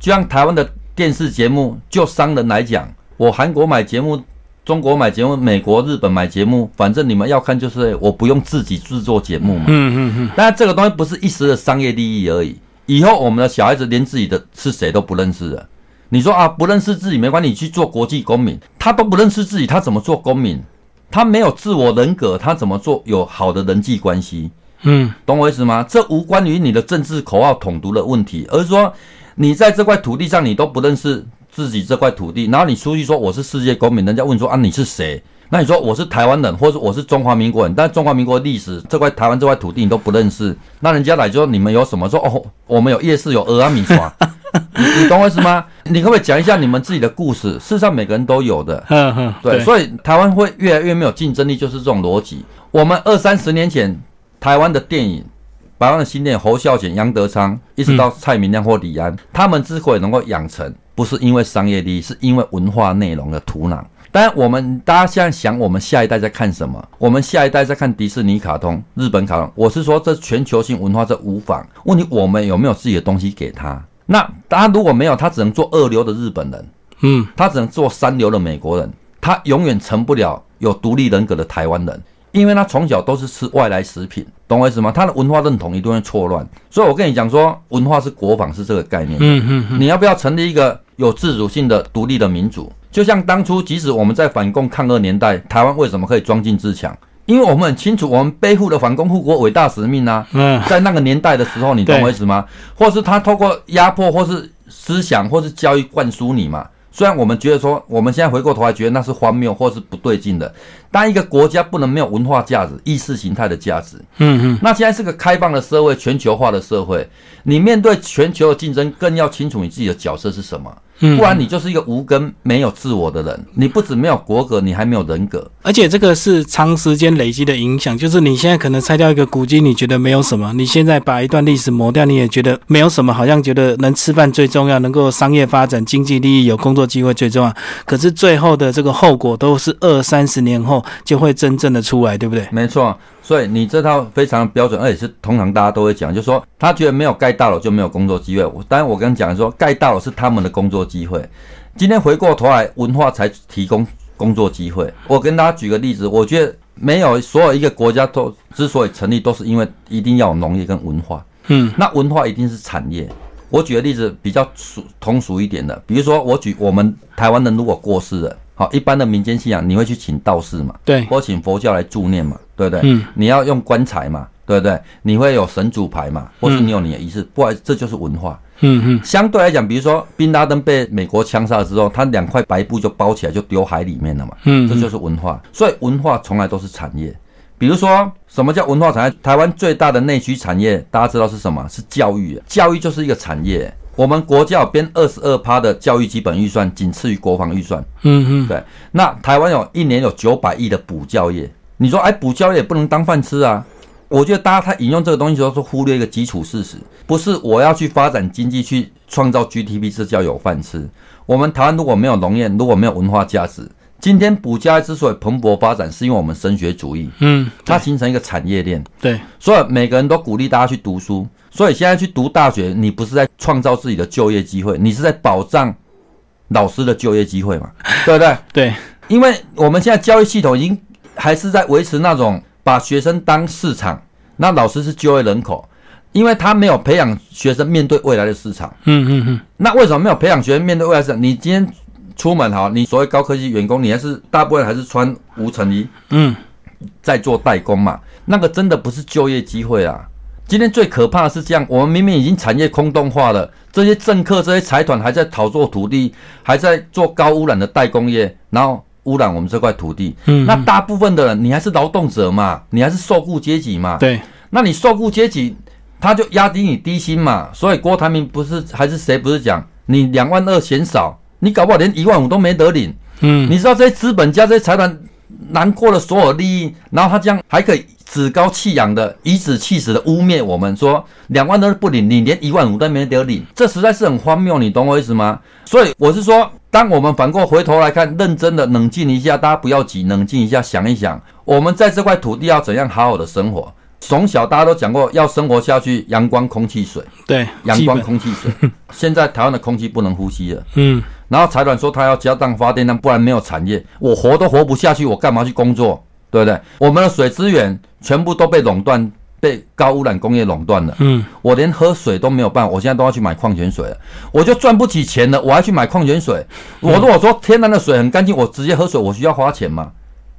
就像台湾的电视节目，就商人来讲，我韩国买节目，中国买节目，美国、日本买节目，反正你们要看就是我不用自己制作节目嘛。嗯嗯嗯，但这个东西不是一时的商业利益而已，以后我们的小孩子连自己的是谁都不认识了。你说啊，不认识自己没关系，你去做国际公民，他都不认识自己，他怎么做公民？他没有自我人格，他怎么做有好的人际关系？嗯，懂我意思吗？这无关于你的政治口号统独的问题，而是说你在这块土地上你都不认识自己这块土地，然后你出去说我是世界公民，人家问说啊你是谁？那你说我是台湾人，或者我是中华民国人，但中华民国历史这块台湾这块土地你都不认识，那人家来就说你们有什么？说哦，我们有夜市，有鹅阿米耍，你你懂我意思吗？你可不可以讲一下你们自己的故事？事实上每个人都有的，对，所以台湾会越来越没有竞争力，就是这种逻辑。我们二三十年前台湾的电影，台湾的新电影，侯孝贤、杨德昌，一直到蔡明亮或李安，他们之所以能够养成，不是因为商业利益，是因为文化内容的土壤。当然，我们大家现在想，我们下一代在看什么？我们下一代在看迪士尼卡通、日本卡通。我是说，这全球性文化这无妨。问题我们有没有自己的东西给他？那他如果没有，他只能做二流的日本人。嗯，他只能做三流的美国人，他永远成不了有独立人格的台湾人，因为他从小都是吃外来食品，懂我意思吗？他的文化认同一定会错乱。所以我跟你讲说，文化是国防是这个概念。嗯嗯嗯，你要不要成立一个有自主性的独立的民主？就像当初，即使我们在反共抗俄年代，台湾为什么可以装进自强？因为我们很清楚，我们背负了反攻护国伟大使命啊。嗯，在那个年代的时候，你懂我意思吗？或是他透过压迫，或是思想，或是教育灌输你嘛？虽然我们觉得说，我们现在回过头来觉得那是荒谬或是不对劲的。当一个国家不能没有文化价值、意识形态的价值，嗯嗯，那现在是个开放的社会、全球化的社会，你面对全球的竞争，更要清楚你自己的角色是什么。嗯不然你就是一个无根、没有自我的人。你不止没有国格，你还没有人格。而且这个是长时间累积的影响，就是你现在可能拆掉一个古迹，你觉得没有什么；你现在把一段历史磨掉，你也觉得没有什么，好像觉得能吃饭最重要，能够商业发展、经济利益、有工作机会最重要。可是最后的这个后果都是二三十年后就会真正的出来，对不对？没错，所以你这套非常标准，而且是通常大家都会讲，就是说他觉得没有盖大楼就没有工作机会。我当然我跟你讲说，盖大楼是他们的工作机会。今天回过头来，文化才提供工作机会。我跟大家举个例子，我觉得没有所有一个国家都之所以成立，都是因为一定要有农业跟文化。嗯那文化一定是产业。我举个例子比较俗通俗一点的，比如说我举我们台湾人如果过世了，好，一般的民间信仰你会去请道士嘛，对，或请佛教来助念嘛，对不对？嗯，你要用棺材嘛，对不对？你会有神主牌嘛，或是你有你的仪式，不然这就是文化。嗯嗯相对来讲，比如说宾拉登被美国枪杀之后，他两块白布就包起来就丢海里面了嘛，嗯，这就是文化。所以文化从来都是产业。比如说，什么叫文化产业？台湾最大的内需产业，大家知道是什么？是教育。教育就是一个产业。我们国家有编二十二趴的教育基本预算，仅次于国防预算。嗯嗯对，那台湾有一年有九百亿的补教业，你说哎，补教业不能当饭吃啊？我觉得大家他引用这个东西的时候，是忽略一个基础事实，不是我要去发展经济去创造 GDP，这叫有饭吃。我们台湾如果没有农业，如果没有文化价值，今天补教业之所以蓬勃发展，是因为我们升学主义，嗯，它形成一个产业链。对，所以每个人都鼓励大家去读书。所以现在去读大学，你不是在创造自己的就业机会，你是在保障老师的就业机会嘛？对不对？对，因为我们现在教育系统已经还是在维持那种把学生当市场，那老师是就业人口，因为他没有培养学生面对未来的市场。嗯嗯嗯，那为什么没有培养学生面对未来市场？你今天出门哈，你所谓高科技员工，你还是大部分还是穿无尘衣嗯，在做代工嘛？那个真的不是就业机会啊！今天最可怕的是这样，我们明明已经产业空洞化了，这些政客、这些财团还在炒作土地，还在做高污染的代工业，然后污染我们这块土地。嗯那大部分的人，你还是劳动者嘛，你还是受雇阶级嘛。对，那你受雇阶级，他就压低你低薪嘛。所以郭台铭不是还是谁不是讲你两万二嫌少，你搞不好连一万五都没得领。嗯，你知道这些资本家这些财团难过了所有利益，然后他这样还可以趾高气扬的颐指气使的污蔑我们，说两万都不领，你连一万五都没得领，这实在是很荒谬，你懂我意思吗？所以我是说，当我们反过回头来看，认真的冷静一下，大家不要急，冷静一下，想一想，我们在这块土地要怎样好好的生活。从小大家都讲过，要生活下去，阳光、空气、水，对，阳光、空气、水。现在台湾的空气不能呼吸了。嗯，然后财团说他要加大发电量，不然没有产业，我活都活不下去，我干嘛去工作？对不对？我们的水资源全部都被垄断，被高污染工业垄断了。嗯，我连喝水都没有办法，我现在都要去买矿泉水了，我就赚不起钱了，我还去买矿泉水。我如果说天然的水很干净，我直接喝水，我需要花钱嘛？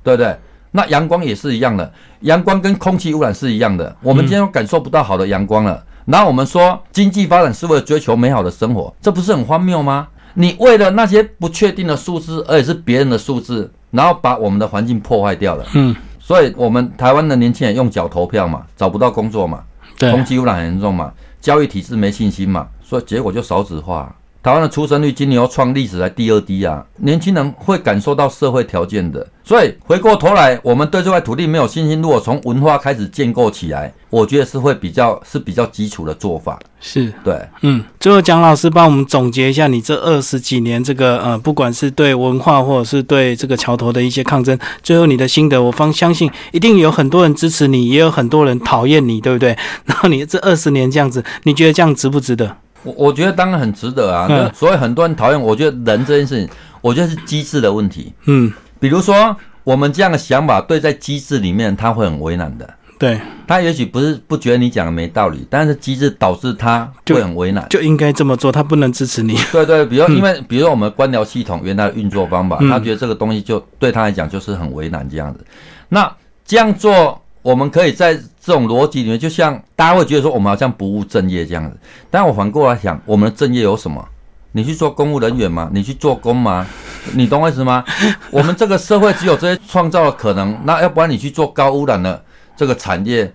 对不对？那阳光也是一样的，阳光跟空气污染是一样的。我们今天感受不到好的阳光了，然后我们说经济发展是为了追求美好的生活，这不是很荒谬吗？你为了那些不确定的数字，而且是别人的数字，然后把我们的环境破坏掉了。嗯，所以我们台湾的年轻人用脚投票嘛，找不到工作嘛，对，空气污染很严重嘛，教育体制没信心嘛，所以结果就少子化。台湾的出生率今年又创历史来第二低啊！年轻人会感受到社会条件的，所以回过头来，我们对这块土地没有信心。如果从文化开始建构起来，我觉得是会比较是比较基础的做法。是。对，嗯，最后蒋老师帮我们总结一下，你这二十几年这个呃，不管是对文化或者是对这个桥头的一些抗争，最后你的心得，我方相信一定有很多人支持你，也有很多人讨厌你，对不对？然后你这二十年这样子，你觉得这样值不值得？我我觉得当然很值得啊。嗯那所以很多人讨厌，我觉得人这件事情，我觉得是机制的问题。嗯，比如说我们这样的想法，对在机制里面他会很为难的。对，他也许不是不觉得你讲的没道理，但是机制导致他会很为难。就应该这么做，他不能支持你。对对，比如因为比如说我们官僚系统原来的运作方法，嗯他觉得这个东西就对他来讲就是很为难这样子。那这样做，我们可以在这种逻辑里面，就像大家会觉得说我们好像不务正业这样子。但我反过来想，我们的正业有什么？你去做公务人员吗？你去做工吗？你懂我意思吗？我们这个社会只有这些创造的可能，那要不然你去做高污染的这个产业，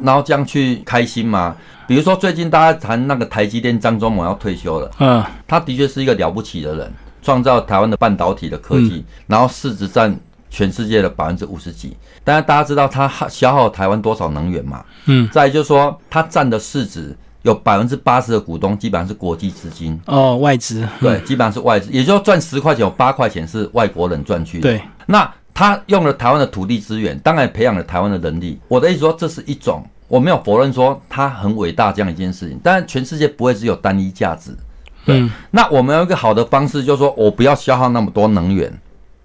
然后这样去开心吗？比如说最近大家谈那个台积电张忠谋要退休了。嗯，他的确是一个了不起的人，创造台湾的半导体的科技，然后市值占全世界的百分之五十几。但是大家知道它耗消耗台湾多少能源嘛？嗯，再就是说，它占的市值有百分之八十的股东基本上是国际资金，哦，外资，对，基本上是外资，也就是说赚十块钱有八块钱是外国人赚去的。对，那他用了台湾的土地资源，当然培养了台湾的能力。我的意思说，这是一种，我没有否认说它很伟大这样一件事情，但是全世界不会只有单一价值。对嗯那我们有一个好的方式，就是说我不要消耗那么多能源，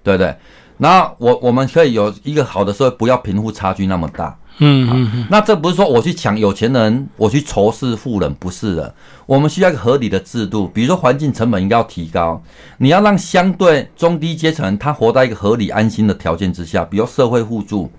对不对？然后我我们可以有一个好的社会，不要贫富差距那么大。嗯嗯嗯，那这不是说我去抢有钱人，我去仇视富人，不是的。我们需要一个合理的制度，比如说环境成本应该要提高，你要让相对中低阶层他活在一个合理安心的条件之下，比如社会互助，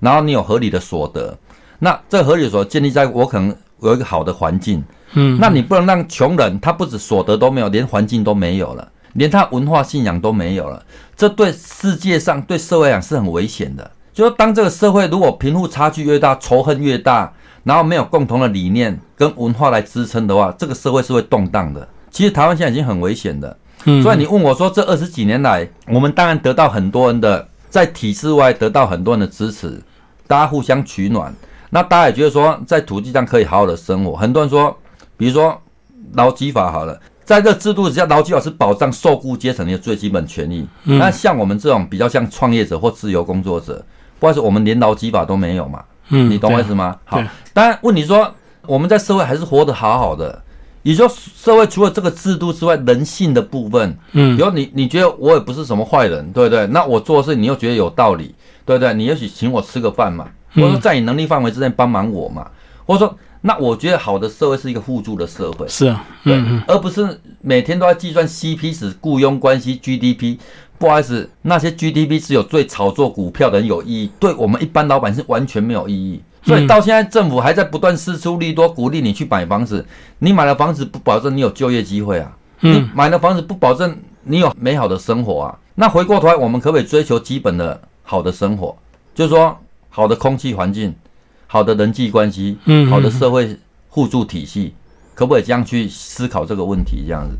然后你有合理的所得。那这合理的所得建立在我可能有一个好的环境，嗯，那你不能让穷人他不止所得都没有，连环境都没有了，连他文化信仰都没有了，这对世界上对社会来讲是很危险的。就是当这个社会如果贫富差距越大，仇恨越大，然后没有共同的理念跟文化来支撑的话，这个社会是会动荡的。其实台湾现在已经很危险的，嗯所以你问我说，这二十几年来，我们当然得到很多人的在体制外得到很多人的支持，大家互相取暖。那大家也觉得说，在土地上可以好好的生活。很多人说，比如说劳基法好了，在这制度之下，劳基法是保障受雇阶层的最基本权益。嗯那像我们这种比较像创业者或自由工作者，不好意思，我们连劳基法都没有嘛。嗯，你懂我意对思吗？好对，当然问你说我们在社会还是活得好好的。也就是说社会除了这个制度之外，人性的部分，嗯比如你你觉得我也不是什么坏人，对不对？那我做的事你又觉得有道理，对不对？你也许请我吃个饭嘛，或者说在你能力范围之内帮忙我嘛，或者说那我觉得好的社会是一个互助的社会，是啊，对，而不是每天都在计算 CP 值、雇佣关系、GDP。不好意思，那些 GDP 只有对炒作股票的人有意义，对我们一般老板是完全没有意义。所以到现在，政府还在不断施出利多，鼓励你去买房子。你买了房子，不保证你有就业机会啊！你嗯买了房子，不保证你有美好的生活啊！那回过头来，我们可不可以追求基本的好的生活？就是说，好的空气环境，好的人际关系，嗯，好的社会互助体系，可不可以这样去思考这个问题？这样子，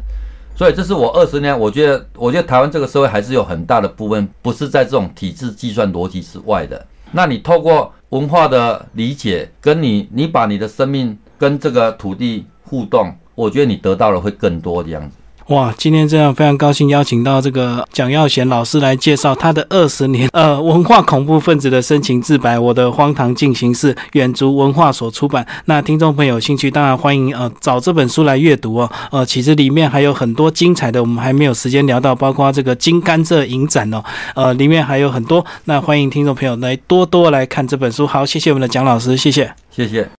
所以这是我二十年，我觉得，我觉得台湾这个社会还是有很大的部分不是在这种体制计算逻辑之外的。那你透过文化的理解，跟你，你把你的生命跟这个土地互动，我觉得你得到的会更多这样子。哇，今天这样非常高兴邀请到这个蒋耀贤老师来介绍他的二十年呃文化恐怖分子的深情自白，我的荒唐进行式，远足文化所出版。那听众朋友有兴趣，当然欢迎呃找这本书来阅读哦。呃，其实里面还有很多精彩的，我们还没有时间聊到，包括这个金甘蔗影展哦，呃，里面还有很多。那欢迎听众朋友来多多来看这本书。好，谢谢我们的蒋老师，谢谢，谢谢。